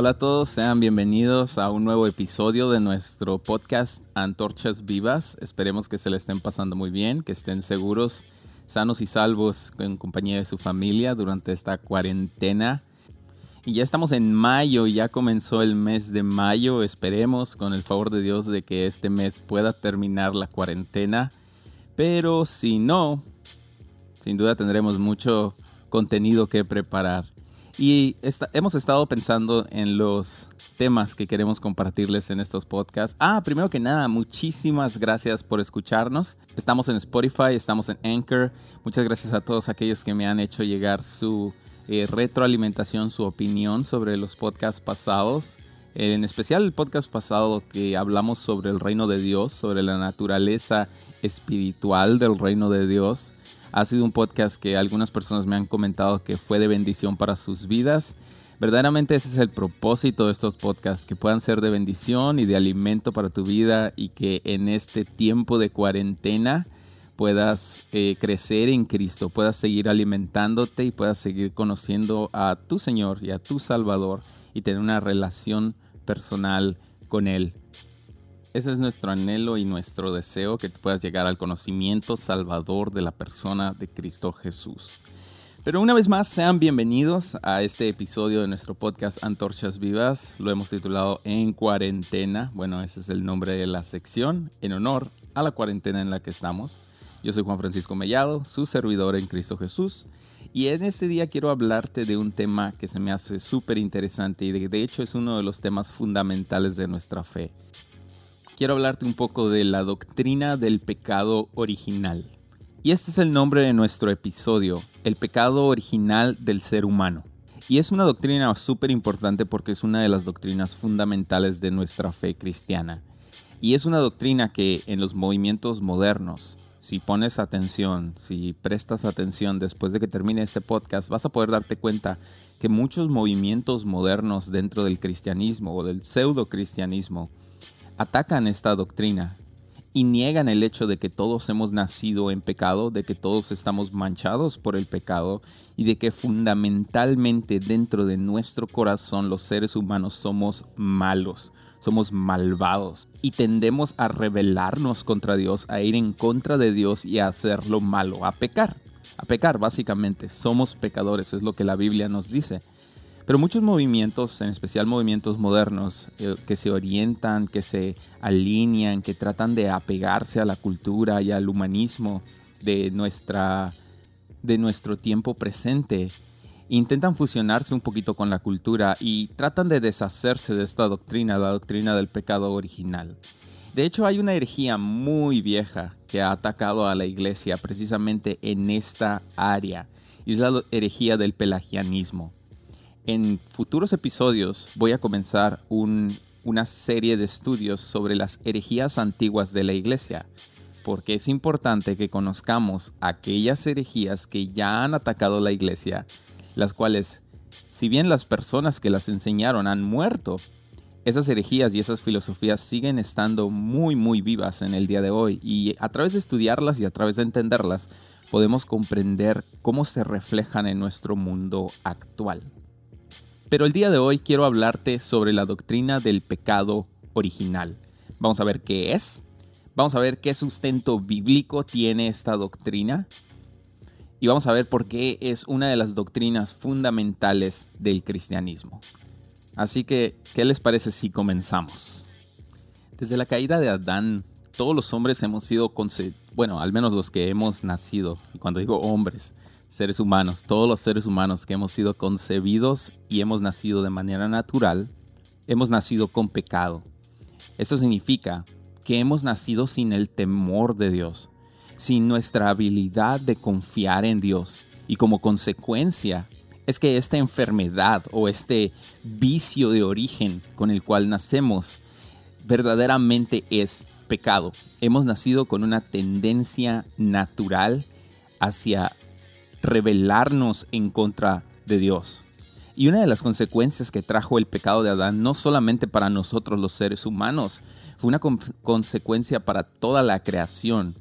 Hola a todos, sean bienvenidos a un nuevo episodio de nuestro podcast Antorchas Vivas. Esperemos que se le estén pasando muy bien, que estén seguros, sanos y salvos en compañía de su familia durante esta cuarentena. Y ya estamos en mayo, ya comenzó el mes de mayo. Esperemos, con el favor de Dios, de que este mes pueda terminar la cuarentena. Pero si no, sin duda tendremos mucho contenido que preparar. Y hemos estado pensando en los temas que queremos compartirles en estos podcasts. Ah, primero que nada, muchísimas gracias por escucharnos. Estamos en Spotify, estamos en Anchor. Muchas gracias a todos aquellos que me han hecho llegar su eh, retroalimentación, su opinión sobre los podcasts pasados. En especial el podcast pasado que hablamos sobre el reino de Dios, sobre la naturaleza espiritual del reino de Dios. Ha sido un podcast que algunas personas me han comentado que fue de bendición para sus vidas. Verdaderamente ese es el propósito de estos podcasts, que puedan ser de bendición y de alimento para tu vida y que en este tiempo de cuarentena puedas eh, crecer en Cristo, puedas seguir alimentándote y puedas seguir conociendo a tu Señor y a tu Salvador y tener una relación personal con Él. Ese es nuestro anhelo y nuestro deseo, que puedas llegar al conocimiento salvador de la persona de Cristo Jesús. Pero una vez más, sean bienvenidos a este episodio de nuestro podcast Antorchas Vivas. Lo hemos titulado En Cuarentena. Bueno, ese es el nombre de la sección, en honor a la cuarentena en la que estamos. Yo soy Juan Francisco Mellado, su servidor en Cristo Jesús. Y en este día quiero hablarte de un tema que se me hace súper interesante y de hecho es uno de los temas fundamentales de nuestra fe quiero hablarte un poco de la doctrina del pecado original. Y este es el nombre de nuestro episodio, el pecado original del ser humano. Y es una doctrina súper importante porque es una de las doctrinas fundamentales de nuestra fe cristiana. Y es una doctrina que en los movimientos modernos, si pones atención, si prestas atención después de que termine este podcast, vas a poder darte cuenta que muchos movimientos modernos dentro del cristianismo o del pseudo cristianismo atacan esta doctrina y niegan el hecho de que todos hemos nacido en pecado, de que todos estamos manchados por el pecado y de que fundamentalmente dentro de nuestro corazón los seres humanos somos malos, somos malvados y tendemos a rebelarnos contra Dios, a ir en contra de Dios y a hacer lo malo, a pecar. A pecar, básicamente, somos pecadores, es lo que la Biblia nos dice. Pero muchos movimientos, en especial movimientos modernos, eh, que se orientan, que se alinean, que tratan de apegarse a la cultura y al humanismo de, nuestra, de nuestro tiempo presente, intentan fusionarse un poquito con la cultura y tratan de deshacerse de esta doctrina, la doctrina del pecado original. De hecho, hay una herejía muy vieja que ha atacado a la iglesia precisamente en esta área, y es la herejía del pelagianismo. En futuros episodios voy a comenzar una serie de estudios sobre las herejías antiguas de la iglesia, porque es importante que conozcamos aquellas herejías que ya han atacado la iglesia, las cuales, si bien las personas que las enseñaron han muerto, esas herejías y esas filosofías siguen estando muy muy vivas en el día de hoy y a través de estudiarlas y a través de entenderlas podemos comprender cómo se reflejan en nuestro mundo actual. Pero el día de hoy quiero hablarte sobre la doctrina del pecado original. Vamos a ver qué es, vamos a ver qué sustento bíblico tiene esta doctrina y vamos a ver por qué es una de las doctrinas fundamentales del cristianismo. Así que, ¿qué les parece si comenzamos? Desde la caída de Adán, todos los hombres hemos sido, bueno, al menos los que hemos nacido, y cuando digo hombres, seres humanos, todos los seres humanos que hemos sido concebidos y hemos nacido de manera natural, hemos nacido con pecado. Eso significa que hemos nacido sin el temor de Dios, sin nuestra habilidad de confiar en Dios. Y como consecuencia es que esta enfermedad o este vicio de origen con el cual nacemos verdaderamente es pecado. Hemos nacido con una tendencia natural hacia rebelarnos en contra de Dios. Y una de las consecuencias que trajo el pecado de Adán, no solamente para nosotros los seres humanos, fue una consecuencia para toda la creación.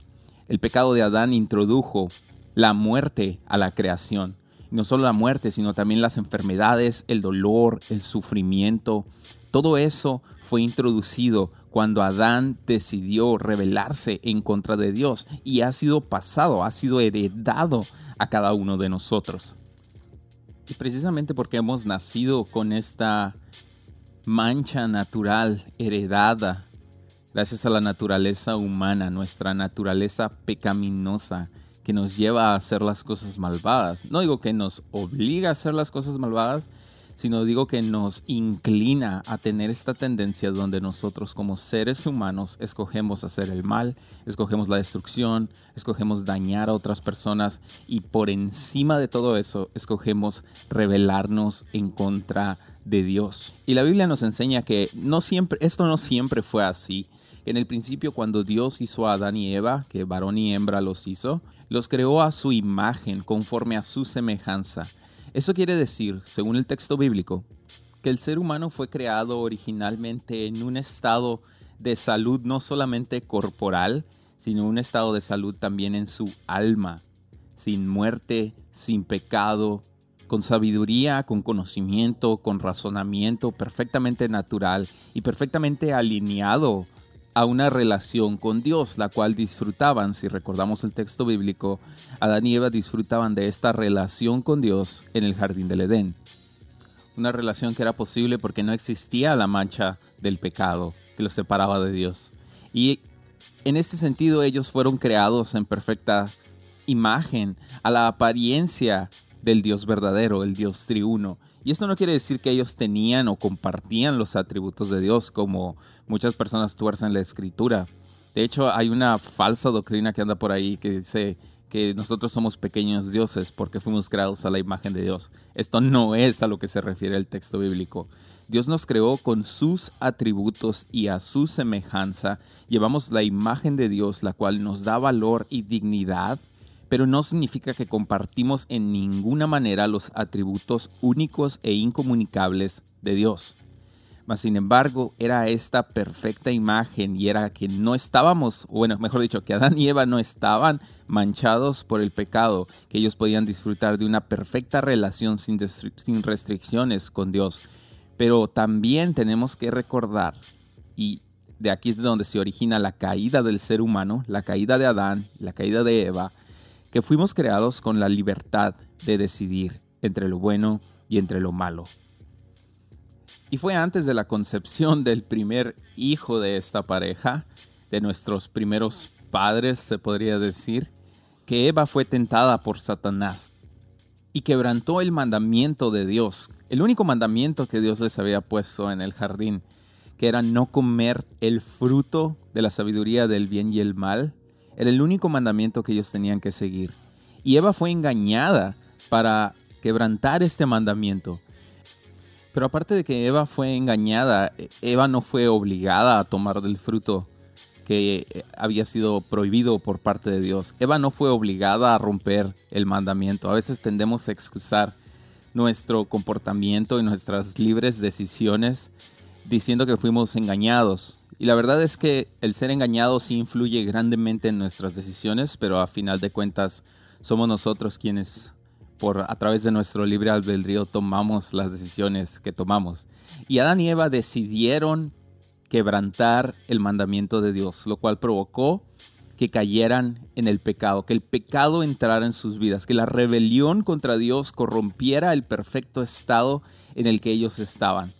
El pecado de Adán introdujo la muerte a la creación. no solo la muerte, sino también las enfermedades, el dolor, el sufrimiento. Todo eso fue introducido cuando Adán decidió rebelarse en contra de Dios y ha sido pasado, ha sido heredado a cada uno de nosotros. Y precisamente porque hemos nacido con esta mancha natural heredada, gracias a la naturaleza humana, nuestra naturaleza pecaminosa, que nos lleva a hacer las cosas malvadas. No digo que nos obliga a hacer las cosas malvadas, sino digo que nos inclina a tener esta tendencia donde nosotros como seres humanos escogemos hacer el mal, escogemos la destrucción, escogemos dañar a otras personas y por encima de todo eso escogemos rebelarnos en contra de Dios. Y la Biblia nos enseña que no siempre esto no siempre fue así. En el principio cuando Dios hizo a Adán y Eva, que varón y hembra los hizo, los creó a su imagen, conforme a su semejanza. Eso quiere decir, según el texto bíblico, que el ser humano fue creado originalmente en un estado de salud no solamente corporal, sino un estado de salud también en su alma, sin muerte, sin pecado, con sabiduría, con conocimiento, con razonamiento perfectamente natural y perfectamente alineado a una relación con Dios, la cual disfrutaban, si recordamos el texto bíblico, Adán y Eva disfrutaban de esta relación con Dios en el jardín del Edén. Una relación que era posible porque no existía la mancha del pecado que los separaba de Dios. Y en este sentido ellos fueron creados en perfecta imagen, a la apariencia del Dios verdadero, el Dios triuno. Y esto no quiere decir que ellos tenían o compartían los atributos de Dios como muchas personas tuercen la escritura. De hecho, hay una falsa doctrina que anda por ahí que dice que nosotros somos pequeños dioses porque fuimos creados a la imagen de Dios. Esto no es a lo que se refiere el texto bíblico. Dios nos creó con sus atributos y a su semejanza. Llevamos la imagen de Dios, la cual nos da valor y dignidad pero no significa que compartimos en ninguna manera los atributos únicos e incomunicables de Dios. Mas sin embargo, era esta perfecta imagen y era que no estábamos, bueno, mejor dicho, que Adán y Eva no estaban manchados por el pecado, que ellos podían disfrutar de una perfecta relación sin, sin restricciones con Dios. Pero también tenemos que recordar, y de aquí es de donde se origina la caída del ser humano, la caída de Adán, la caída de Eva, que fuimos creados con la libertad de decidir entre lo bueno y entre lo malo. Y fue antes de la concepción del primer hijo de esta pareja, de nuestros primeros padres, se podría decir, que Eva fue tentada por Satanás y quebrantó el mandamiento de Dios, el único mandamiento que Dios les había puesto en el jardín, que era no comer el fruto de la sabiduría del bien y el mal, era el único mandamiento que ellos tenían que seguir. Y Eva fue engañada para quebrantar este mandamiento. Pero aparte de que Eva fue engañada, Eva no fue obligada a tomar del fruto que eh, había sido prohibido por parte de Dios. Eva no fue obligada a romper el mandamiento. A veces tendemos a excusar nuestro comportamiento y nuestras libres decisiones diciendo que fuimos engañados. Y la verdad es que el ser engañado sí influye grandemente en nuestras decisiones, pero a final de cuentas somos nosotros quienes por a través de nuestro libre albedrío tomamos las decisiones que tomamos. Y Adán y Eva decidieron quebrantar el mandamiento de Dios, lo cual provocó que cayeran en el pecado, que el pecado entrara en sus vidas, que la rebelión contra Dios corrompiera el perfecto estado en el que ellos estaban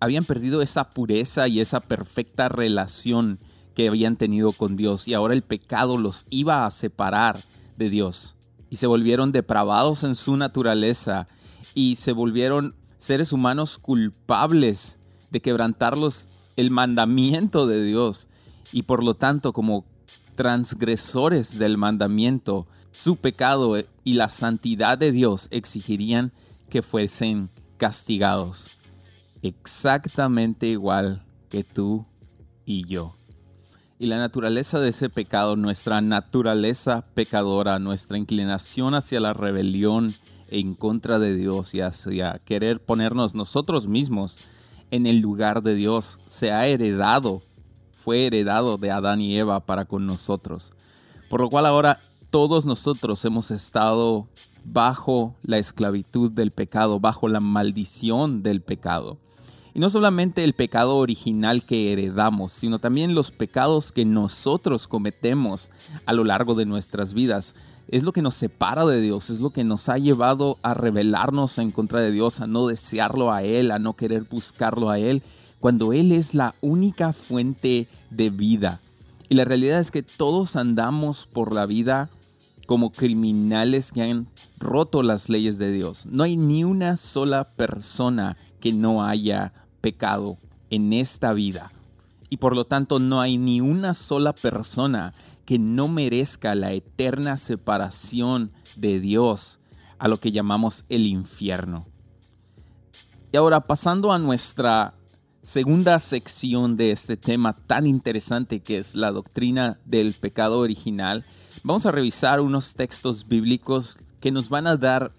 habían perdido esa pureza y esa perfecta relación que habían tenido con Dios y ahora el pecado los iba a separar de Dios y se volvieron depravados en su naturaleza y se volvieron seres humanos culpables de quebrantarlos el mandamiento de Dios y por lo tanto como transgresores del mandamiento su pecado y la santidad de Dios exigirían que fuesen castigados exactamente igual que tú y yo. Y la naturaleza de ese pecado, nuestra naturaleza pecadora, nuestra inclinación hacia la rebelión en contra de Dios y hacia querer ponernos nosotros mismos en el lugar de Dios, se ha heredado, fue heredado de Adán y Eva para con nosotros. Por lo cual ahora todos nosotros hemos estado bajo la esclavitud del pecado, bajo la maldición del pecado. Y no solamente el pecado original que heredamos, sino también los pecados que nosotros cometemos a lo largo de nuestras vidas. Es lo que nos separa de Dios, es lo que nos ha llevado a rebelarnos en contra de Dios, a no desearlo a Él, a no querer buscarlo a Él, cuando Él es la única fuente de vida. Y la realidad es que todos andamos por la vida como criminales que han roto las leyes de Dios. No hay ni una sola persona que no haya pecado en esta vida. Y por lo tanto no hay ni una sola persona que no merezca la eterna separación de Dios a lo que llamamos el infierno. Y ahora pasando a nuestra segunda sección de este tema tan interesante que es la doctrina del pecado original, vamos a revisar unos textos bíblicos que nos van a dar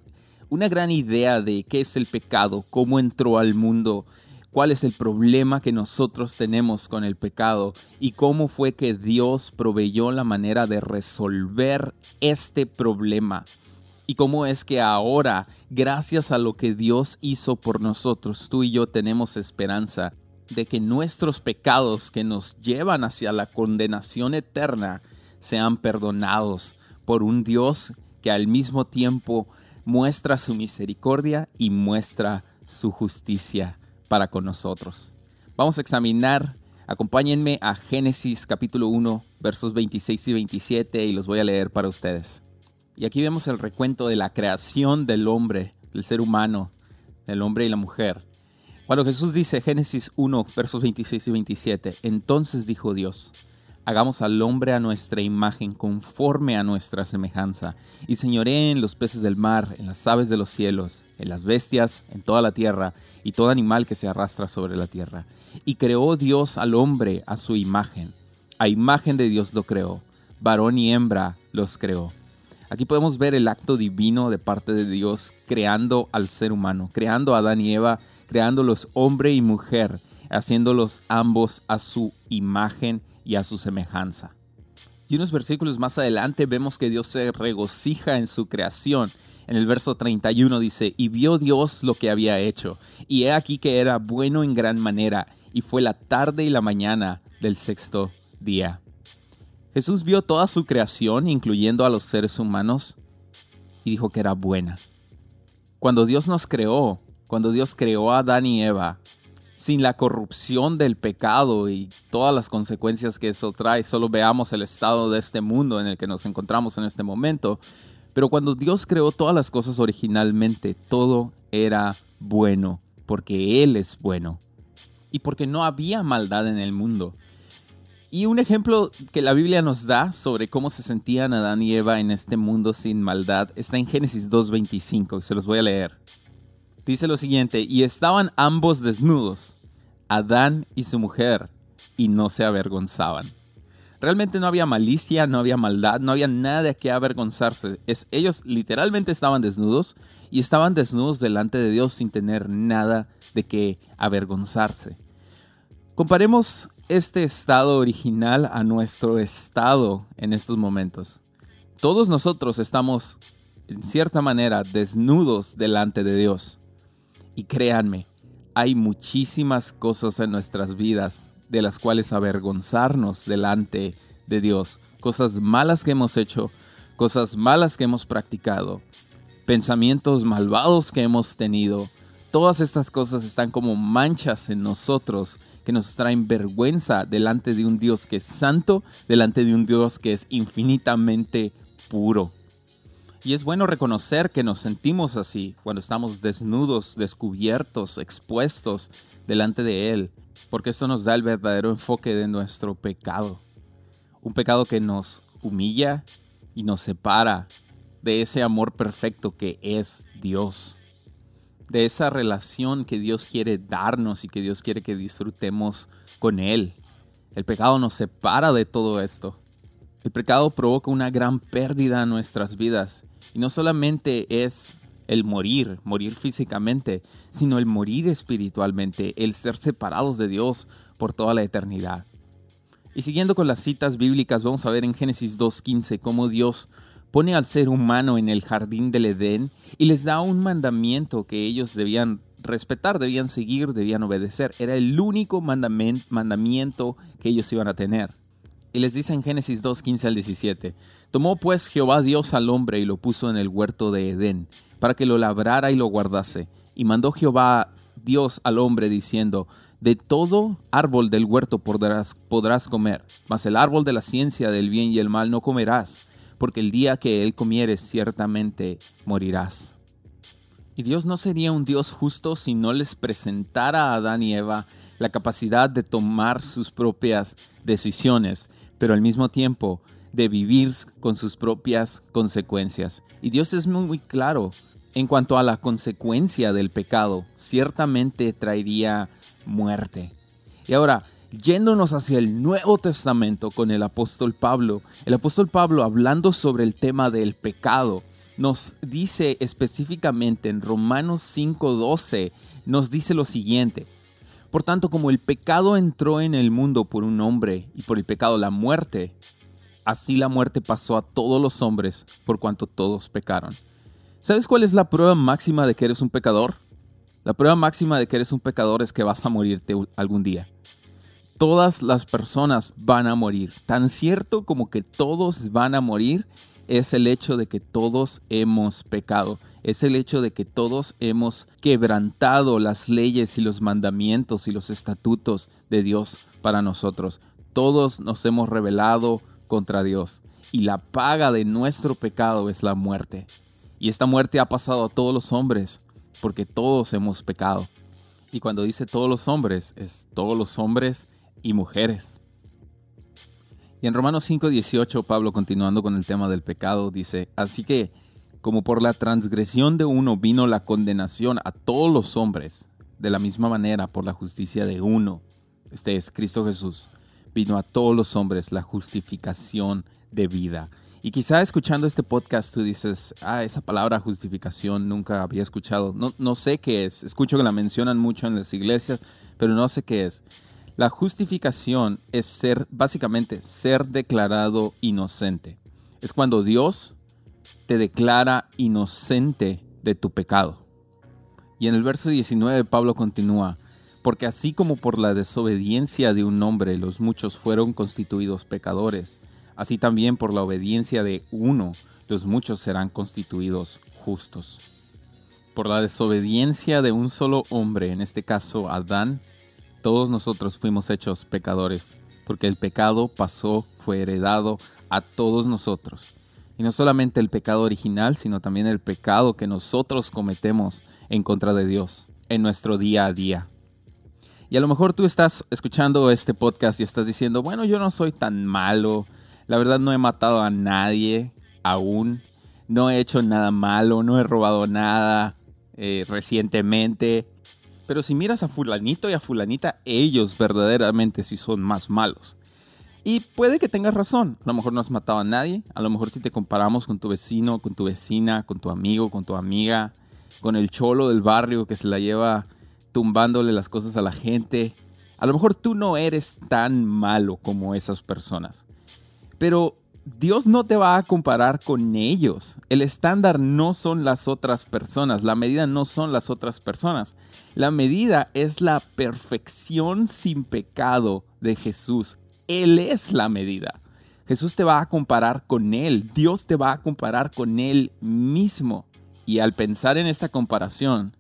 una gran idea de qué es el pecado, cómo entró al mundo, cuál es el problema que nosotros tenemos con el pecado y cómo fue que Dios proveyó la manera de resolver este problema. Y cómo es que ahora, gracias a lo que Dios hizo por nosotros, tú y yo tenemos esperanza de que nuestros pecados que nos llevan hacia la condenación eterna sean perdonados por un Dios que al mismo tiempo muestra su misericordia y muestra su justicia para con nosotros. Vamos a examinar, acompáñenme a Génesis capítulo 1, versos 26 y 27 y los voy a leer para ustedes. Y aquí vemos el recuento de la creación del hombre, del ser humano, del hombre y la mujer. Cuando Jesús dice Génesis 1, versos 26 y 27, entonces dijo Dios, hagamos al hombre a nuestra imagen, conforme a nuestra semejanza, y señoré en los peces del mar, en las aves de los cielos, en las bestias, en toda la tierra, y todo animal que se arrastra sobre la tierra. Y creó Dios al hombre a su imagen. A imagen de Dios lo creó, varón y hembra los creó. Aquí podemos ver el acto divino de parte de Dios creando al ser humano, creando a Adán y Eva, creándolos hombre y mujer, haciéndolos ambos a su imagen y a su semejanza. Y unos versículos más adelante vemos que Dios se regocija en su creación. En el verso 31 dice, y vio Dios lo que había hecho, y he aquí que era bueno en gran manera, y fue la tarde y la mañana del sexto día. Jesús vio toda su creación, incluyendo a los seres humanos, y dijo que era buena. Cuando Dios nos creó, cuando Dios creó a Adán y Eva, sin la corrupción del pecado y todas las consecuencias que eso trae. Solo veamos el estado de este mundo en el que nos encontramos en este momento. Pero cuando Dios creó todas las cosas originalmente, todo era bueno, porque Él es bueno y porque no había maldad en el mundo. Y un ejemplo que la Biblia nos da sobre cómo se sentían Adán y Eva en este mundo sin maldad está en Génesis 2.25, se los voy a leer dice lo siguiente, y estaban ambos desnudos, Adán y su mujer, y no se avergonzaban. Realmente no había malicia, no había maldad, no había nada de qué avergonzarse. Es, ellos literalmente estaban desnudos y estaban desnudos delante de Dios sin tener nada de qué avergonzarse. Comparemos este estado original a nuestro estado en estos momentos. Todos nosotros estamos, en cierta manera, desnudos delante de Dios. Y créanme, hay muchísimas cosas en nuestras vidas de las cuales avergonzarnos delante de Dios. Cosas malas que hemos hecho, cosas malas que hemos practicado, pensamientos malvados que hemos tenido. Todas estas cosas están como manchas en nosotros que nos traen vergüenza delante de un Dios que es santo, delante de un Dios que es infinitamente puro. Y es bueno reconocer que nos sentimos así cuando estamos desnudos, descubiertos, expuestos delante de Él, porque esto nos da el verdadero enfoque de nuestro pecado. Un pecado que nos humilla y nos separa de ese amor perfecto que es Dios, de esa relación que Dios quiere darnos y que Dios quiere que disfrutemos con Él. El pecado nos separa de todo esto. El pecado provoca una gran pérdida en nuestras vidas y no solamente es el morir, morir físicamente, sino el morir espiritualmente, el ser separados de Dios por toda la eternidad. Y siguiendo con las citas bíblicas, vamos a ver en Génesis 2.15 cómo Dios pone al ser humano en el jardín del Edén y les da un mandamiento que ellos debían respetar, debían seguir, debían obedecer. Era el único mandamiento que ellos iban a tener. Y les dice en Génesis 2, 15 al 17, Tomó pues Jehová Dios al hombre y lo puso en el huerto de Edén, para que lo labrara y lo guardase. Y mandó Jehová Dios al hombre diciendo, De todo árbol del huerto podrás, comer, mas el árbol de la ciencia del bien y el mal no comerás, porque el día que él comieres ciertamente morirás. Y Dios no sería un Dios justo si no les presentara a Adán y Eva la capacidad de tomar sus propias decisiones, pero al mismo tiempo de vivir con sus propias consecuencias. Y Dios es muy, claro en cuanto a la consecuencia del pecado. Ciertamente traería muerte. Y ahora, yéndonos hacia el Nuevo Testamento con el apóstol Pablo, el apóstol Pablo hablando sobre el tema del pecado, nos dice específicamente en Romanos 5:12, nos dice lo siguiente. Por tanto, como el pecado entró en el mundo por un hombre y por el pecado la muerte, así la muerte pasó a todos los hombres por cuanto todos pecaron. ¿Sabes cuál es la prueba máxima de que eres un pecador? La prueba máxima de que eres un pecador es que vas a morirte algún día. Todas las personas van a morir. Tan cierto como que todos van a morir es el hecho de que todos hemos pecado. Es el hecho de que todos hemos quebrantado las leyes y los mandamientos y los estatutos de Dios para nosotros. Todos nos hemos rebelado contra Dios. Y la paga de nuestro pecado es la muerte. Y esta muerte ha pasado a todos los hombres, porque todos hemos pecado. Y cuando dice todos los hombres, es todos los hombres y mujeres. Y en Romanos 5:18, Pablo, continuando con el tema del pecado, dice, así que como por la transgresión de uno vino la condenación a todos los hombres, de la misma manera por la justicia de uno, este es Cristo Jesús, vino a todos los hombres la justificación de vida. Y quizá escuchando este podcast tú dices, ah, esa palabra justificación nunca había escuchado. No, no sé qué es. Escucho que la mencionan mucho en las iglesias, pero no sé qué es. La justificación es ser, básicamente, ser declarado inocente. Es cuando Dios te declara inocente de tu pecado. Y en el verso 19 Pablo continúa, porque así como por la desobediencia de un hombre los muchos fueron constituidos pecadores, así también por la obediencia de uno los muchos serán constituidos justos. Por la desobediencia de un solo hombre, en este caso Adán, todos nosotros fuimos hechos pecadores, porque el pecado pasó, fue heredado a todos nosotros. Y no solamente el pecado original, sino también el pecado que nosotros cometemos en contra de Dios en nuestro día a día. Y a lo mejor tú estás escuchando este podcast y estás diciendo, bueno, yo no soy tan malo, la verdad no he matado a nadie aún, no he hecho nada malo, no he robado nada eh, recientemente. Pero si miras a fulanito y a fulanita, ellos verdaderamente sí son más malos. Y puede que tengas razón, a lo mejor no has matado a nadie, a lo mejor si te comparamos con tu vecino, con tu vecina, con tu amigo, con tu amiga, con el cholo del barrio que se la lleva tumbándole las cosas a la gente. A lo mejor tú no eres tan malo como esas personas. Pero Dios no te va a comparar con ellos. El estándar no son las otras personas. La medida no son las otras personas. La medida es la perfección sin pecado de Jesús. Él es la medida. Jesús te va a comparar con Él. Dios te va a comparar con Él mismo. Y al pensar en esta comparación,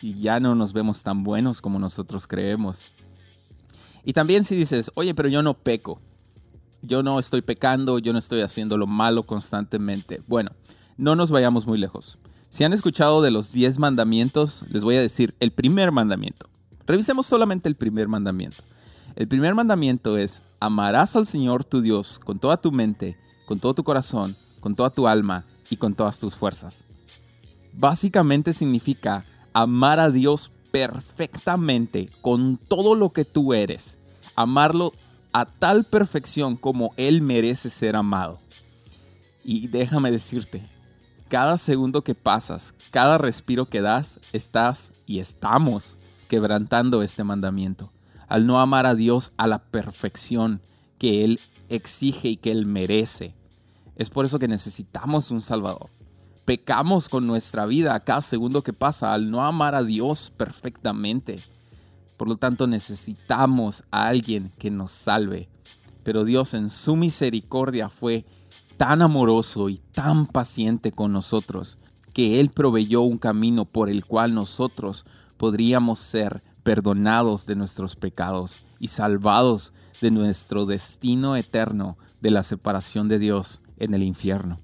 ya no nos vemos tan buenos como nosotros creemos. Y también si dices, oye, pero yo no peco, yo no estoy pecando, yo no estoy haciendo lo malo constantemente. Bueno, no nos vayamos muy lejos. Si han escuchado de los 10 mandamientos, les voy a decir el primer mandamiento. Revisemos solamente el primer mandamiento. El primer mandamiento es, amarás al Señor tu Dios con toda tu mente, con todo tu corazón, con toda tu alma y con todas tus fuerzas. Básicamente significa amar a Dios perfectamente con todo lo que tú eres, amarlo a tal perfección como Él merece ser amado. Y déjame decirte, cada segundo que pasas, cada respiro que das, estás y estamos quebrantando este mandamiento, al no amar a Dios a la perfección que Él exige y que Él merece. Es por eso que necesitamos un Salvador. Pecamos con nuestra vida cada segundo que pasa al no amar a Dios perfectamente. Por lo tanto, necesitamos a alguien que nos salve. Pero Dios en su misericordia fue tan amoroso y tan paciente con nosotros que Él proveyó un camino por el cual nosotros podríamos ser perdonados de nuestros pecados y salvados de nuestro destino eterno de la separación de Dios en el infierno.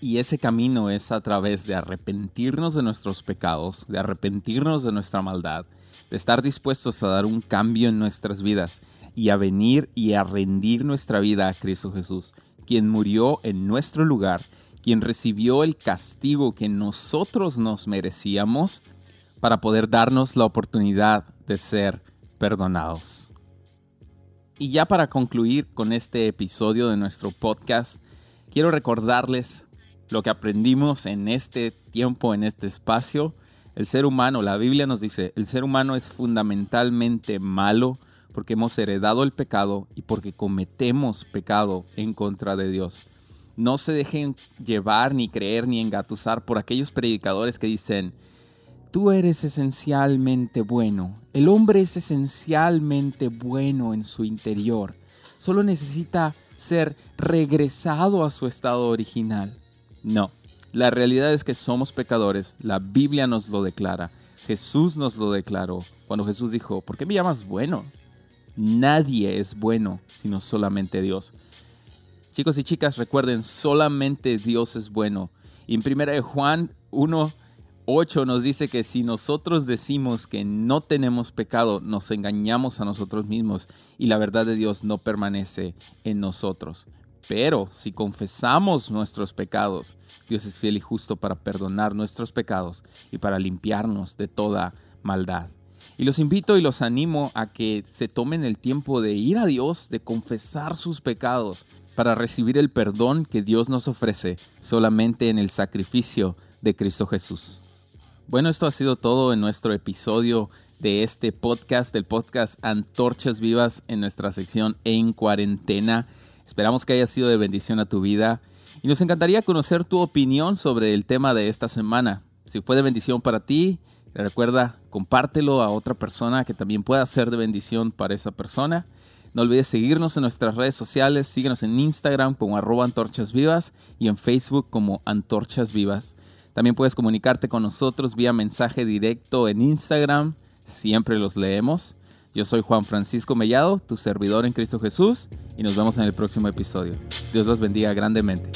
Y ese camino es a través de arrepentirnos de nuestros pecados, de arrepentirnos de nuestra maldad, de estar dispuestos a dar un cambio en nuestras vidas y a venir y a rendir nuestra vida a Cristo Jesús, quien murió en nuestro lugar, quien recibió el castigo que nosotros nos merecíamos para poder darnos la oportunidad de ser perdonados. Y ya para concluir con este episodio de nuestro podcast, quiero recordarles lo que aprendimos en este tiempo, en este espacio. El ser humano, la Biblia nos dice, el ser humano es fundamentalmente malo porque hemos heredado el pecado y porque cometemos pecado en contra de Dios. No se dejen llevar, ni creer, ni engatusar por aquellos predicadores que dicen, Tú eres esencialmente bueno. El hombre es esencialmente bueno en su interior. Solo necesita ser regresado a su estado original. No, la realidad es que somos pecadores. La Biblia nos lo declara. Jesús nos lo declaró cuando Jesús dijo, ¿por qué me llamas bueno? Nadie es bueno sino solamente Dios. Chicos y chicas, recuerden, solamente Dios es bueno. Y en 1 Juan 1, 8 nos dice que si nosotros decimos que no tenemos pecado, nos engañamos a nosotros mismos y la verdad de Dios no permanece en nosotros. Pero si confesamos nuestros pecados, Dios es fiel y justo para perdonar nuestros pecados y para limpiarnos de toda maldad. Y los invito y los animo a que se tomen el tiempo de ir a Dios, de confesar sus pecados, para recibir el perdón que Dios nos ofrece solamente en el sacrificio de Cristo Jesús. Bueno, esto ha sido todo en nuestro episodio de este podcast, del podcast Antorchas Vivas en nuestra sección En Cuarentena. Esperamos que haya sido de bendición a tu vida y nos encantaría conocer tu opinión sobre el tema de esta semana. Si fue de bendición para ti, recuerda, compártelo a otra persona que también pueda ser de bendición para esa persona. No olvides seguirnos en nuestras redes sociales, síguenos en Instagram como arroba antorchas y en Facebook como antorchas vivas. También puedes comunicarte con nosotros vía mensaje directo en Instagram. Siempre los leemos. Yo soy Juan Francisco Mellado, tu servidor en Cristo Jesús, y nos vemos en el próximo episodio. Dios los bendiga grandemente.